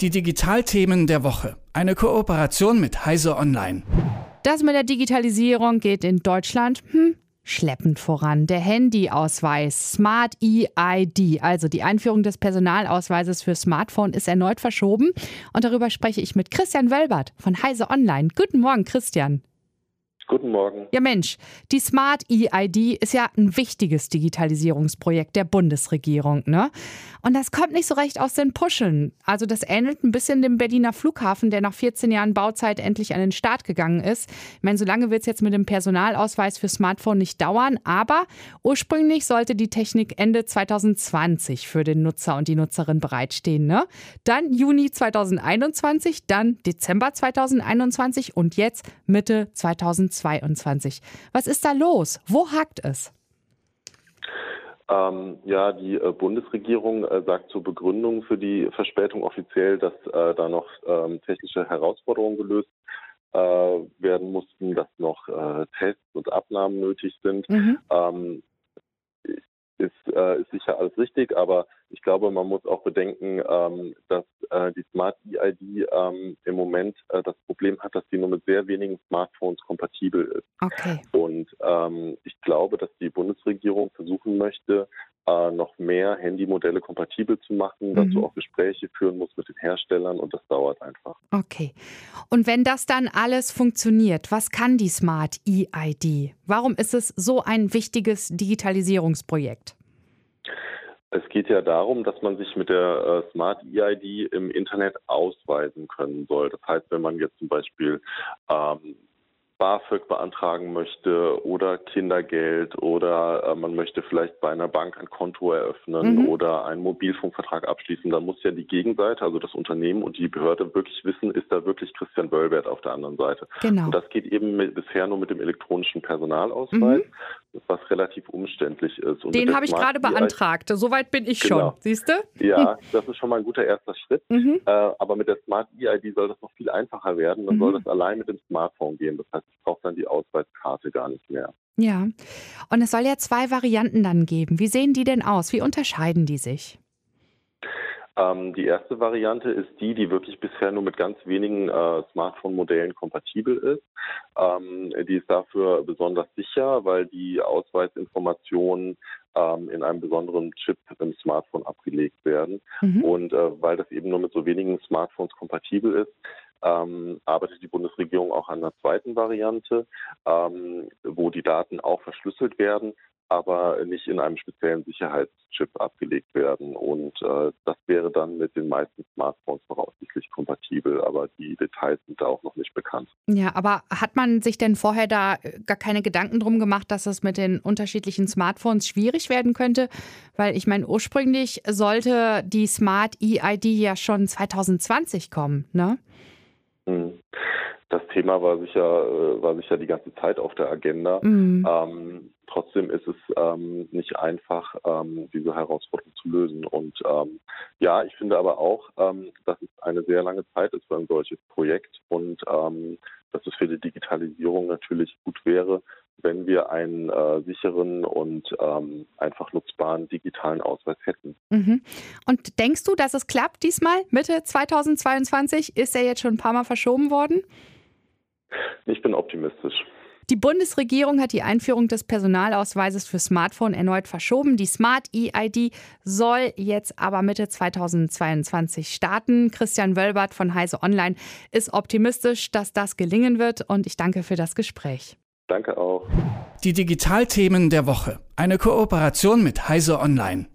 Die Digitalthemen der Woche. Eine Kooperation mit Heise Online. Das mit der Digitalisierung geht in Deutschland hm, schleppend voran. Der Handyausweis Smart EID, also die Einführung des Personalausweises für Smartphone, ist erneut verschoben. Und darüber spreche ich mit Christian Wölbert von Heise Online. Guten Morgen, Christian. Guten Morgen. Ja Mensch, die Smart EID ist ja ein wichtiges Digitalisierungsprojekt der Bundesregierung, ne? Und das kommt nicht so recht aus den Puscheln. Also das ähnelt ein bisschen dem Berliner Flughafen, der nach 14 Jahren Bauzeit endlich an den Start gegangen ist. Ich meine, so lange wird es jetzt mit dem Personalausweis für Smartphone nicht dauern, aber ursprünglich sollte die Technik Ende 2020 für den Nutzer und die Nutzerin bereitstehen, ne? Dann Juni 2021, dann Dezember 2021 und jetzt Mitte 2022. 2022. Was ist da los? Wo hakt es? Ähm, ja, die äh, Bundesregierung äh, sagt zur Begründung für die Verspätung offiziell, dass äh, da noch ähm, technische Herausforderungen gelöst äh, werden mussten, dass noch äh, Tests und Abnahmen nötig sind. Mhm. Ähm, ist, äh, ist sicher alles richtig, aber ich glaube, man muss auch bedenken, ähm, dass äh, die Smart EID ähm, im Moment äh, das Problem hat, dass sie nur mit sehr wenigen Smartphones kompatibel ist. Okay. Und ähm, ich glaube, dass die Bundesregierung versuchen möchte, äh, noch mehr Handymodelle kompatibel zu machen, mhm. dazu auch Gespräche führen muss mit den Herstellern und das dauert einfach. Okay. Und wenn das dann alles funktioniert, was kann die Smart EID? Warum ist es so ein wichtiges Digitalisierungsprojekt? Es geht ja darum, dass man sich mit der äh, Smart EID im Internet ausweisen können soll. Das heißt, wenn man jetzt zum Beispiel ähm, BAföG beantragen möchte oder Kindergeld oder äh, man möchte vielleicht bei einer Bank ein Konto eröffnen mhm. oder einen Mobilfunkvertrag abschließen, dann muss ja die Gegenseite, also das Unternehmen und die Behörde wirklich wissen, ist da wirklich Christian Wöllwert auf der anderen Seite. Genau. Und das geht eben mit, bisher nur mit dem elektronischen Personalausweis. Mhm was relativ umständlich ist. Und Den habe ich gerade beantragt. Soweit bin ich genau. schon. Siehst du? Ja, das ist schon mal ein guter erster Schritt. Mhm. Äh, aber mit der Smart EID soll das noch viel einfacher werden. Dann mhm. soll das allein mit dem Smartphone gehen. Das heißt, ich brauche dann die Ausweiskarte gar nicht mehr. Ja. Und es soll ja zwei Varianten dann geben. Wie sehen die denn aus? Wie unterscheiden die sich? Ähm, die erste Variante ist die, die wirklich bisher nur mit ganz wenigen äh, Smartphone-Modellen kompatibel ist. Ähm, die ist dafür besonders sicher, weil die Ausweisinformationen ähm, in einem besonderen Chip im Smartphone abgelegt werden. Mhm. Und äh, weil das eben nur mit so wenigen Smartphones kompatibel ist, ähm, arbeitet die Bundesregierung auch an einer zweiten Variante, ähm, wo die Daten auch verschlüsselt werden, aber nicht in einem speziellen Sicherheitschip abgelegt werden. Und äh, das wäre dann mit den meisten Smartphones voraussichtlich kompatibel, aber die Details sind da auch noch nicht bekannt. Ja, aber hat man sich denn vorher da äh, gar keine Gedanken drum gemacht, dass es mit den unterschiedlichen Smartphones schwierig werden könnte? Weil ich meine, ursprünglich sollte die Smart EID ja schon 2020 kommen, ne? Hm. Das Thema war sicher, äh, war sicher die ganze Zeit auf der Agenda. Mhm. Ähm, trotzdem ist es ähm, nicht einfach, ähm, diese Herausforderung zu lösen. Und ähm, ja, ich finde aber auch, ähm, dass es eine sehr lange Zeit ist für ein solches Projekt und ähm, dass es für die Digitalisierung natürlich gut wäre, wenn wir einen äh, sicheren und ähm, einfach nutzbaren digitalen Ausweis hätten. Mhm. Und denkst du, dass es klappt diesmal? Mitte 2022 ist er jetzt schon ein paar Mal verschoben worden? Ich bin optimistisch. Die Bundesregierung hat die Einführung des Personalausweises für Smartphone erneut verschoben. Die Smart EID soll jetzt aber Mitte 2022 starten. Christian Wölbert von Heise Online ist optimistisch, dass das gelingen wird und ich danke für das Gespräch. Danke auch. Die Digitalthemen der Woche. Eine Kooperation mit Heise Online.